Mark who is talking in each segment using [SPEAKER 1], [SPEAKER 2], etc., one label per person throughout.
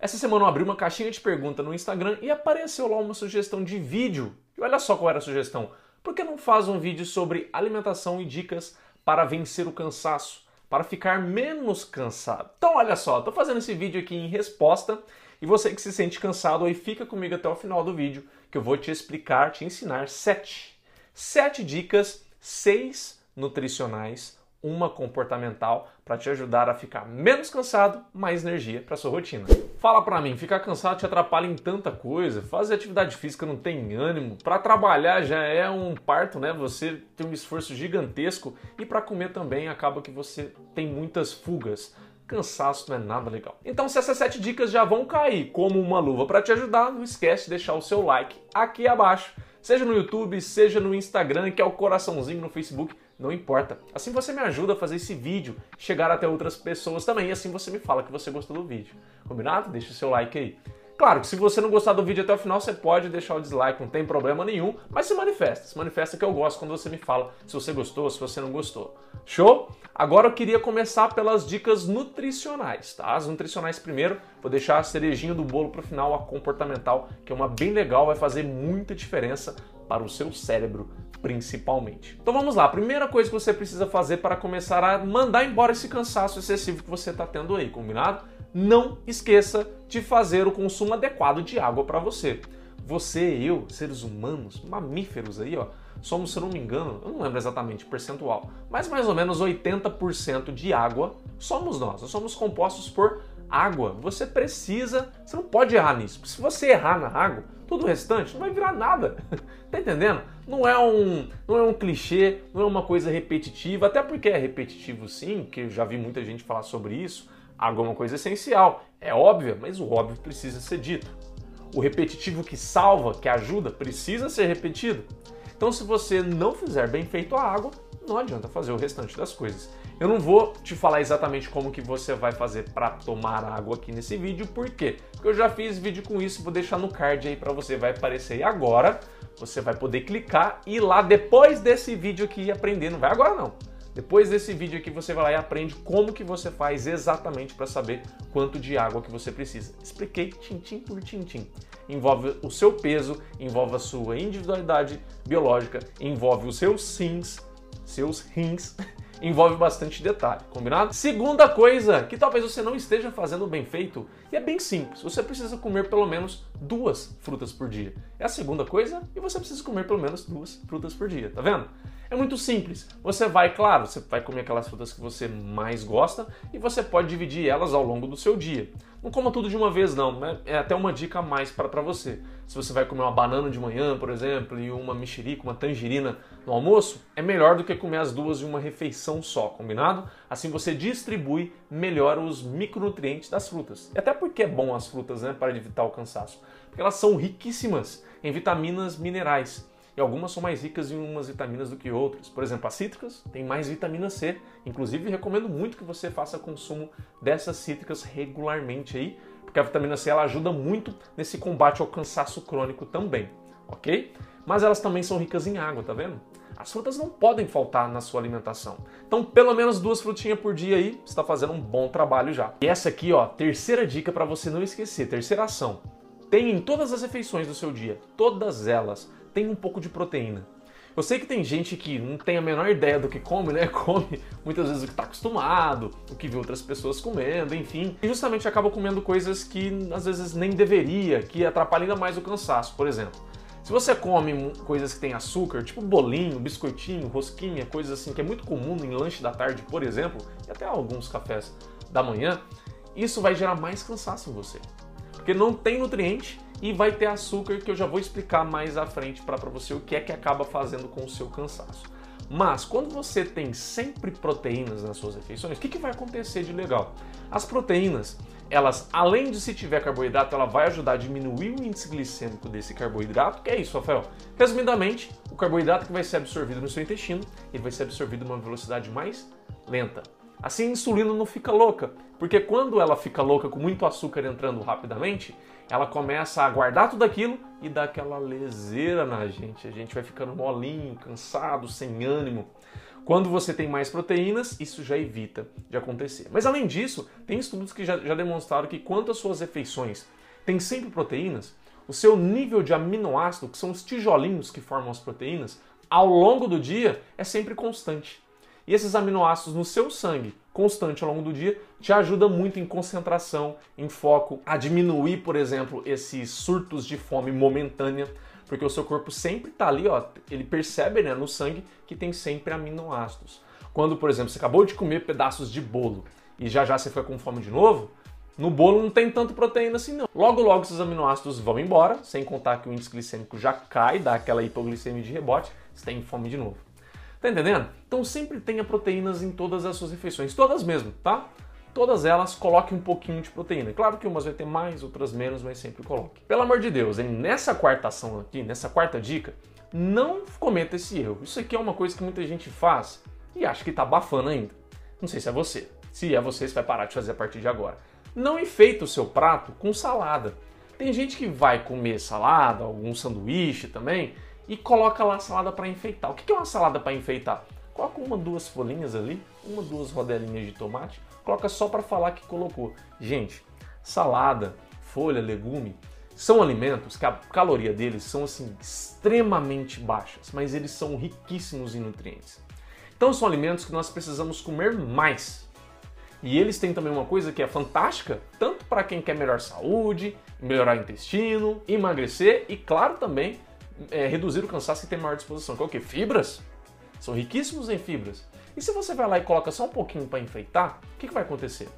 [SPEAKER 1] Essa semana eu abri uma caixinha de pergunta no Instagram e apareceu lá uma sugestão de vídeo. E olha só qual era a sugestão. Por que não faz um vídeo sobre alimentação e dicas para vencer o cansaço, para ficar menos cansado? Então olha só, estou fazendo esse vídeo aqui em resposta e você que se sente cansado aí fica comigo até o final do vídeo que eu vou te explicar, te ensinar sete, sete dicas, seis nutricionais uma comportamental para te ajudar a ficar menos cansado, mais energia para sua rotina. Fala para mim, ficar cansado te atrapalha em tanta coisa. Fazer atividade física não tem ânimo, para trabalhar já é um parto, né? Você tem um esforço gigantesco e para comer também acaba que você tem muitas fugas. Cansaço não é nada legal. Então, se essas sete dicas já vão cair como uma luva para te ajudar, não esquece de deixar o seu like aqui abaixo seja no YouTube, seja no Instagram, que é o coraçãozinho no Facebook, não importa. Assim você me ajuda a fazer esse vídeo chegar até outras pessoas também, e assim você me fala que você gostou do vídeo. Combinado? Deixa o seu like aí. Claro que se você não gostar do vídeo até o final, você pode deixar o dislike, não tem problema nenhum, mas se manifesta. Se manifesta que eu gosto quando você me fala se você gostou, se você não gostou. Show? Agora eu queria começar pelas dicas nutricionais, tá? As nutricionais primeiro, vou deixar a cerejinha do bolo para o final, a comportamental, que é uma bem legal, vai fazer muita diferença para o seu cérebro, principalmente. Então vamos lá, a primeira coisa que você precisa fazer para começar a mandar embora esse cansaço excessivo que você está tendo aí, combinado? Não esqueça de fazer o consumo adequado de água para você. Você eu, seres humanos, mamíferos aí, ó, somos, se não me engano, eu não lembro exatamente o percentual, mas mais ou menos 80% de água somos nós. Nós somos compostos por água. Você precisa, você não pode errar nisso. Se você errar na água, todo o restante não vai virar nada. tá entendendo? Não é um, não é um clichê, não é uma coisa repetitiva, até porque é repetitivo sim, que eu já vi muita gente falar sobre isso Água é uma coisa essencial, é óbvia, mas o óbvio precisa ser dito. O repetitivo que salva, que ajuda, precisa ser repetido. Então, se você não fizer bem feito a água, não adianta fazer o restante das coisas. Eu não vou te falar exatamente como que você vai fazer para tomar água aqui nesse vídeo, por quê? Porque eu já fiz vídeo com isso, vou deixar no card aí para você, vai aparecer aí agora. Você vai poder clicar e ir lá depois desse vídeo aqui aprender, não vai agora não depois desse vídeo aqui você vai lá e aprende como que você faz exatamente para saber quanto de água que você precisa. Expliquei tintim por tintim. Envolve o seu peso, envolve a sua individualidade biológica, envolve os seus rins, seus rins, envolve bastante detalhe, combinado? Segunda coisa que talvez você não esteja fazendo bem feito, e é bem simples, você precisa comer pelo menos duas frutas por dia. É a segunda coisa, e você precisa comer pelo menos duas frutas por dia, tá vendo? É muito simples. Você vai, claro, você vai comer aquelas frutas que você mais gosta e você pode dividir elas ao longo do seu dia. Não coma tudo de uma vez, não. Né? É até uma dica a mais para você. Se você vai comer uma banana de manhã, por exemplo, e uma mexerica, uma tangerina no almoço, é melhor do que comer as duas em uma refeição só, combinado? Assim você distribui melhor os micronutrientes das frutas. E até porque é bom as frutas, né, para evitar o cansaço. Porque elas são riquíssimas em vitaminas minerais e algumas são mais ricas em umas vitaminas do que outras. Por exemplo, as cítricas têm mais vitamina C. Inclusive, recomendo muito que você faça consumo dessas cítricas regularmente aí, porque a vitamina C ela ajuda muito nesse combate ao cansaço crônico também, ok? Mas elas também são ricas em água, tá vendo? As frutas não podem faltar na sua alimentação. Então, pelo menos duas frutinhas por dia aí, está fazendo um bom trabalho já. E essa aqui, ó, terceira dica para você não esquecer, terceira ação. Tem em todas as refeições do seu dia, todas elas, tem um pouco de proteína. Eu sei que tem gente que não tem a menor ideia do que come, né? Come muitas vezes o que está acostumado, o que vê outras pessoas comendo, enfim. E justamente acaba comendo coisas que às vezes nem deveria, que atrapalham ainda mais o cansaço, por exemplo. Se você come coisas que têm açúcar, tipo bolinho, biscoitinho, rosquinha, coisas assim que é muito comum em lanche da tarde, por exemplo, e até alguns cafés da manhã, isso vai gerar mais cansaço em você. Porque não tem nutriente e vai ter açúcar que eu já vou explicar mais à frente para você o que é que acaba fazendo com o seu cansaço. Mas quando você tem sempre proteínas nas suas refeições, o que, que vai acontecer de legal? As proteínas, elas, além de se tiver carboidrato, ela vai ajudar a diminuir o índice glicêmico desse carboidrato, que é isso, Rafael. Resumidamente, o carboidrato que vai ser absorvido no seu intestino, ele vai ser absorvido numa velocidade mais lenta. Assim a insulina não fica louca, porque quando ela fica louca com muito açúcar entrando rapidamente, ela começa a guardar tudo aquilo e dá aquela leseira na gente. A gente vai ficando molinho, cansado, sem ânimo. Quando você tem mais proteínas, isso já evita de acontecer. Mas além disso, tem estudos que já, já demonstraram que quanto as suas refeições têm sempre proteínas, o seu nível de aminoácido, que são os tijolinhos que formam as proteínas, ao longo do dia é sempre constante. E esses aminoácidos no seu sangue, constante ao longo do dia, te ajuda muito em concentração, em foco, a diminuir, por exemplo, esses surtos de fome momentânea, porque o seu corpo sempre está ali, ó, ele percebe né, no sangue que tem sempre aminoácidos. Quando, por exemplo, você acabou de comer pedaços de bolo e já já você foi com fome de novo, no bolo não tem tanta proteína assim não. Logo logo esses aminoácidos vão embora, sem contar que o índice glicêmico já cai, dá aquela hipoglicemia de rebote, você tem fome de novo. Tá entendendo? Então sempre tenha proteínas em todas as suas refeições, todas mesmo, tá? Todas elas coloque um pouquinho de proteína. Claro que umas vai ter mais, outras menos, mas sempre coloque. Pelo amor de Deus, hein? Nessa quarta ação aqui, nessa quarta dica, não cometa esse erro. Isso aqui é uma coisa que muita gente faz e acha que tá abafando ainda. Não sei se é você. Se é você, você vai parar de fazer a partir de agora não enfeita o seu prato com salada. Tem gente que vai comer salada, algum sanduíche também, e coloca lá a salada para enfeitar. O que é uma salada para enfeitar? Coloca uma, duas folhinhas ali, uma, duas rodelinhas de tomate, coloca só para falar que colocou. Gente, salada, folha, legume, são alimentos que a caloria deles são assim extremamente baixas, mas eles são riquíssimos em nutrientes. Então são alimentos que nós precisamos comer mais e eles têm também uma coisa que é fantástica, tanto para quem quer melhor saúde, melhorar o intestino, emagrecer e, claro, também é, reduzir o cansaço e ter maior disposição. Que é o quê? Fibras. São riquíssimos em fibras. E se você vai lá e coloca só um pouquinho para enfeitar, o que, que vai acontecer?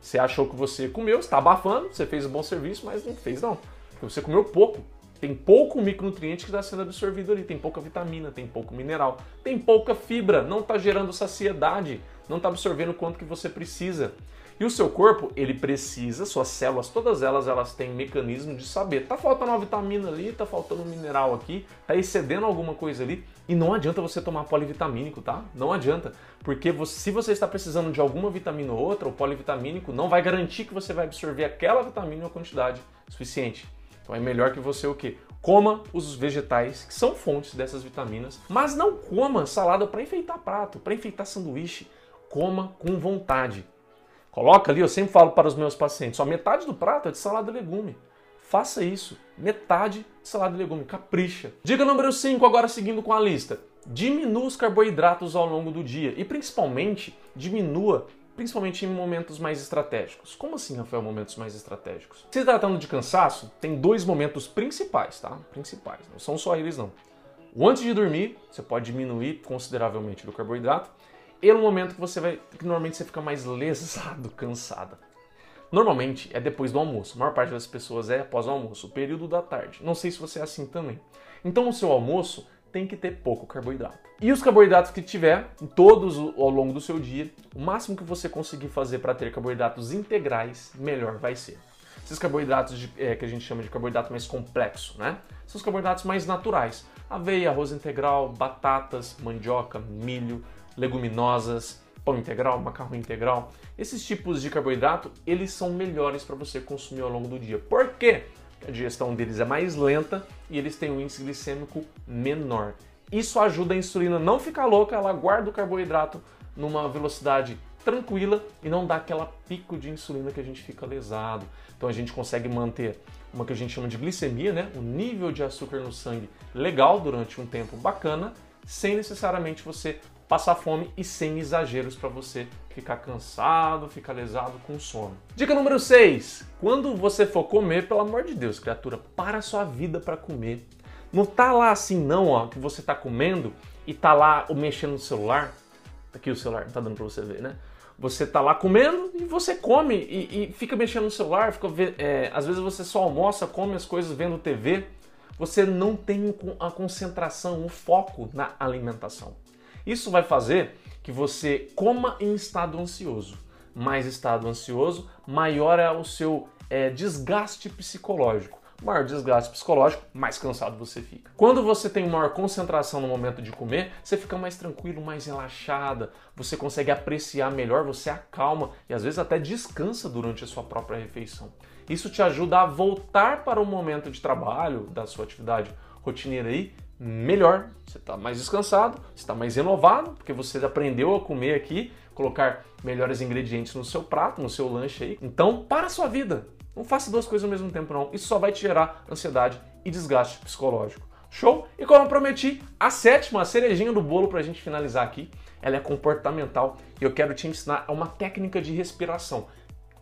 [SPEAKER 1] Você achou que você comeu, está abafando, você fez um bom serviço, mas não fez não. Porque você comeu pouco. Tem pouco micronutriente que está sendo absorvido ali, tem pouca vitamina, tem pouco mineral, tem pouca fibra, não está gerando saciedade, não está absorvendo o quanto que você precisa. E o seu corpo, ele precisa, suas células, todas elas, elas têm mecanismo de saber. Tá faltando uma vitamina ali, tá faltando um mineral aqui, tá excedendo alguma coisa ali. E não adianta você tomar polivitamínico, tá? Não adianta. Porque você, se você está precisando de alguma vitamina ou outra, o polivitamínico não vai garantir que você vai absorver aquela vitamina em uma quantidade suficiente. Então é melhor que você o quê? Coma os vegetais que são fontes dessas vitaminas, mas não coma salada para enfeitar prato, para enfeitar sanduíche. Coma com vontade. Coloca ali, eu sempre falo para os meus pacientes, ó, metade do prato é de salada e legume. Faça isso. Metade de salada e legume. Capricha. Dica número 5, agora seguindo com a lista. Diminua os carboidratos ao longo do dia e principalmente diminua principalmente em momentos mais estratégicos. Como assim, Rafael, momentos mais estratégicos? Se tratando de cansaço, tem dois momentos principais, tá? Principais, não são só eles não. O antes de dormir, você pode diminuir consideravelmente do carboidrato, no momento que você vai, que normalmente você fica mais lesado, cansada. Normalmente é depois do almoço. A maior parte das pessoas é após o almoço, o período da tarde. Não sei se você é assim também. Então o seu almoço tem que ter pouco carboidrato. E os carboidratos que tiver, todos ao longo do seu dia, o máximo que você conseguir fazer para ter carboidratos integrais, melhor vai ser. Esses carboidratos de, é, que a gente chama de carboidrato mais complexo, né? São os carboidratos mais naturais. Aveia, arroz integral, batatas, mandioca, milho, leguminosas, pão integral, macarrão integral. Esses tipos de carboidrato, eles são melhores para você consumir ao longo do dia. Por quê? a digestão deles é mais lenta e eles têm um índice glicêmico menor. Isso ajuda a insulina não ficar louca, ela guarda o carboidrato numa velocidade tranquila e não dá aquela pico de insulina que a gente fica lesado. Então a gente consegue manter uma que a gente chama de glicemia, né? o nível de açúcar no sangue legal durante um tempo bacana, sem necessariamente você passar fome e sem exageros para você ficar cansado, ficar lesado com sono. Dica número 6. Quando você for comer, pelo amor de Deus, criatura, para a sua vida para comer. Não tá lá assim não, ó, que você tá comendo e tá lá mexendo no celular. Aqui o celular, não tá dando para você ver, né? Você tá lá comendo e você come e, e fica mexendo no celular, fica, é, às vezes você só almoça, come as coisas vendo TV. Você não tem a concentração, o foco na alimentação. Isso vai fazer que você coma em estado ansioso. Mais estado ansioso, maior é o seu é, desgaste psicológico. Maior desgaste psicológico, mais cansado você fica. Quando você tem maior concentração no momento de comer, você fica mais tranquilo, mais relaxada, você consegue apreciar melhor, você acalma e às vezes até descansa durante a sua própria refeição. Isso te ajuda a voltar para o momento de trabalho da sua atividade rotineira aí melhor, você está mais descansado, você está mais renovado, porque você aprendeu a comer aqui, colocar melhores ingredientes no seu prato, no seu lanche aí. Então, para a sua vida. Não faça duas coisas ao mesmo tempo, não. Isso só vai te gerar ansiedade e desgaste psicológico. Show? E como prometi, a sétima, a cerejinha do bolo para a gente finalizar aqui, ela é comportamental e eu quero te ensinar uma técnica de respiração.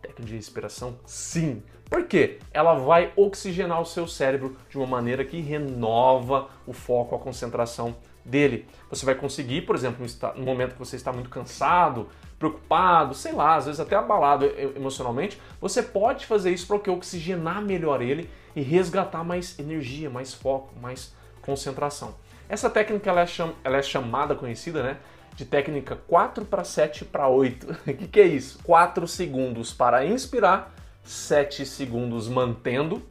[SPEAKER 1] Técnica de respiração? Sim. Por quê? Ela vai oxigenar o seu cérebro de uma maneira que renova o foco, a concentração dele. Você vai conseguir, por exemplo, no momento que você está muito cansado, preocupado, sei lá, às vezes até abalado emocionalmente, você pode fazer isso para oxigenar melhor ele e resgatar mais energia, mais foco, mais concentração. Essa técnica ela é, cham ela é chamada, conhecida, né? De técnica 4 para 7 para 8. O que, que é isso? 4 segundos para inspirar, 7 segundos mantendo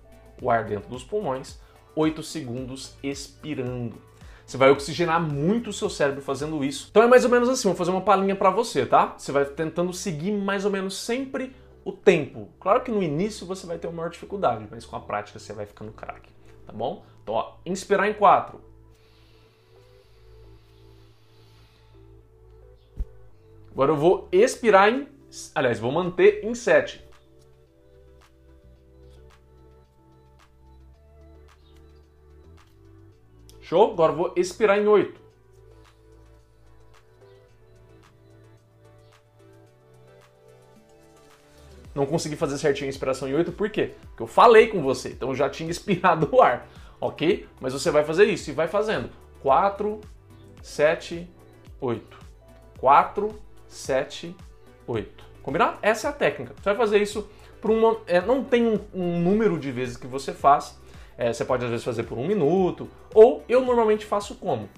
[SPEAKER 1] o ar dentro dos pulmões, 8 segundos expirando. Você vai oxigenar muito o seu cérebro fazendo isso. Então é mais ou menos assim, vou fazer uma palhinha para você, tá? Você vai tentando seguir mais ou menos sempre o tempo. Claro que no início você vai ter uma maior dificuldade, mas com a prática você vai ficando craque, tá bom? Então, ó, inspirar em 4. Agora eu vou expirar em. Aliás, vou manter em 7. Show? Agora vou expirar em 8. Não consegui fazer certinho a inspiração em 8, por quê? Porque eu falei com você, então eu já tinha expirado o ar ok? Mas você vai fazer isso e vai fazendo. 4, 7, 8. 4, 7, 8. Combinado? Essa é a técnica. Você vai fazer isso por uma. É, não tem um, um, número de vezes que você faz. É, você pode às vezes fazer por um minuto. Ou eu normalmente faço como?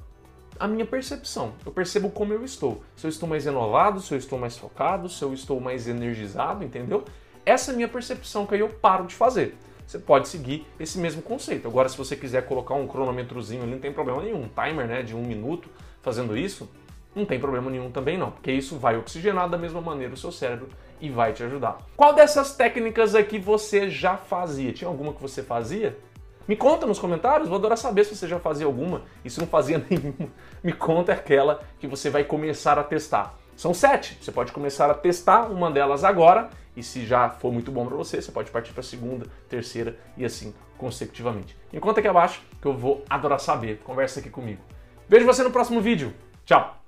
[SPEAKER 1] A minha percepção. Eu percebo como eu estou. Se eu estou mais renovado, se eu estou mais focado, se eu estou mais energizado, entendeu? Essa é a minha percepção que aí eu paro de fazer você pode seguir esse mesmo conceito. Agora, se você quiser colocar um cronômetrozinho ali, não tem problema nenhum, um timer né, de um minuto fazendo isso, não tem problema nenhum também não, porque isso vai oxigenar da mesma maneira o seu cérebro e vai te ajudar. Qual dessas técnicas aqui você já fazia? Tinha alguma que você fazia? Me conta nos comentários, vou adorar saber se você já fazia alguma e se não fazia nenhuma. Me conta aquela que você vai começar a testar. São sete. Você pode começar a testar uma delas agora e se já for muito bom para você, você pode partir para a segunda, terceira e assim consecutivamente. Me conta aqui abaixo que eu vou adorar saber. Conversa aqui comigo. Vejo você no próximo vídeo. Tchau!